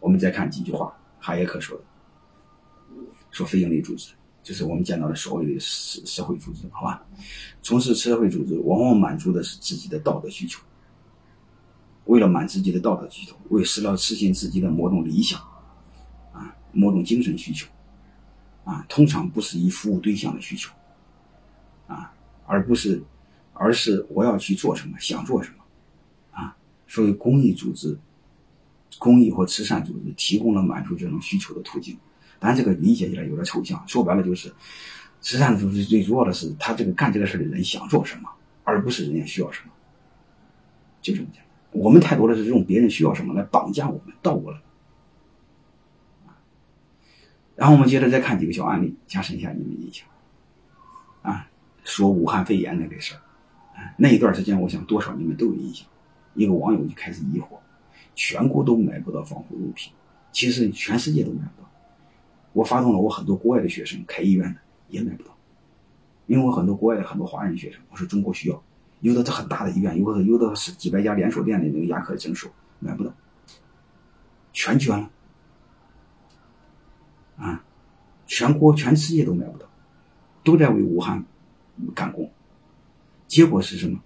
我们再看几句话，哈耶克说的，说非营利组织就是我们见到的所谓的社社会组织，好吧？从事社会组织往往满足的是自己的道德需求，为了满足自己的道德需求，为实了实现自己的某种理想，啊，某种精神需求，啊，通常不是以服务对象的需求，啊，而不是，而是我要去做什么，想做什么，啊，所以公益组织。公益或慈善组织提供了满足这种需求的途径，但这个理解起来有点抽象。说白了就是，慈善组织最主要的是他这个干这个事的人想做什么，而不是人家需要什么，就这么简单。我们太多的是用别人需要什么来绑架我们，倒过来。然后我们接着再看几个小案例，加深一下你们印象。啊，说武汉肺炎那个事儿，那一段时间，我想多少你们都有印象。一个网友就开始疑惑。全国都买不到防护用品，其实全世界都买不到。我发动了我很多国外的学生开医院的也买不到，因为我很多国外的很多华人学生，我说中国需要，有的是很大的医院，有的有的是几百家连锁店的那个牙科诊所买不到，全捐了，啊，全国全世界都买不到，都在为武汉赶工，结果是什么？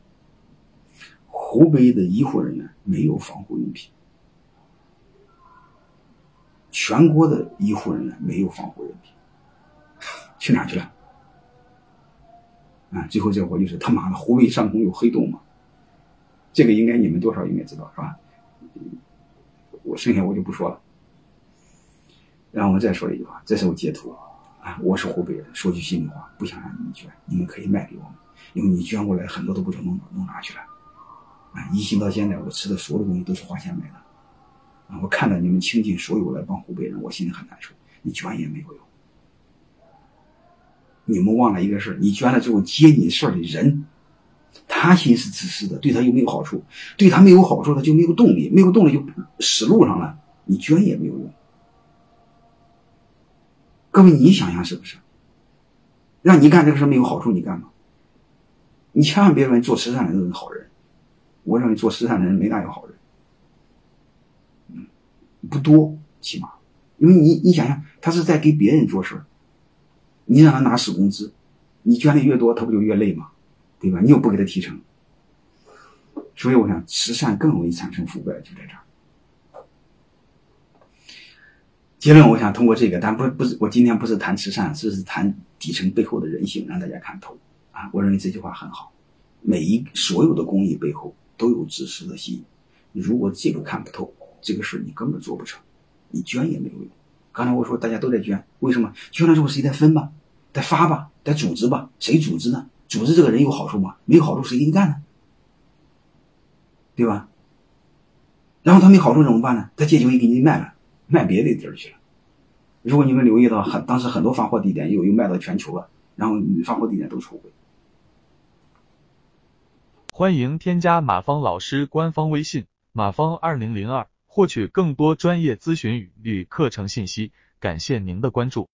湖北的医护人员没有防护用品。全国的医护人员没有防护用品，去哪去了？啊，最后这货就是他妈的，湖北上空有黑洞嘛？这个应该你们多少应该知道是吧？我剩下我就不说了。然后我再说一句话，这是我截图啊，我是湖北人，说句心里话，不想让你们捐，你们可以卖给我们，因为你捐过来很多都不知道弄弄哪去了。啊，疫情到现在，我吃的所有的东西都是花钱买的。我看到你们倾尽所有来帮湖北人，我心里很难受。你捐也没有用。你们忘了一个事你捐了之后接你事儿的人，他心是自私的，对他有没有好处？对他没有好处，他就没有动力，没有动力就死路上了。你捐也没有用。各位，你想想是不是？让你干这个事没有好处，你干吗？你千万别认为做慈善的人是好人。我认为做慈善的人没哪有好人。不多，起码，因为你你想想，他是在给别人做事你让他拿死工资，你捐的越多，他不就越累吗？对吧？你又不给他提成，所以我想，慈善更容易产生腐败，就在这儿。结论，我想通过这个，但不不是我今天不是谈慈善，这是谈底层背后的人性，让大家看透啊。我认为这句话很好，每一所有的公益背后都有自私的心，如果这个看不透。这个事你根本做不成，你捐也没有用。刚才我说大家都在捐，为什么？捐了之后谁在分吧，在发吧，在组织吧？谁组织呢？组织这个人有好处吗？没有好处，谁给你干呢？对吧？然后他没好处怎么办呢？他借酒给你卖了，卖别的地儿去了。如果你们留意到，很当时很多发货地点又又卖到全球了，然后发货地点都出轨。欢迎添加马芳老师官方微信：马芳二零零二。获取更多专业咨询与课程信息，感谢您的关注。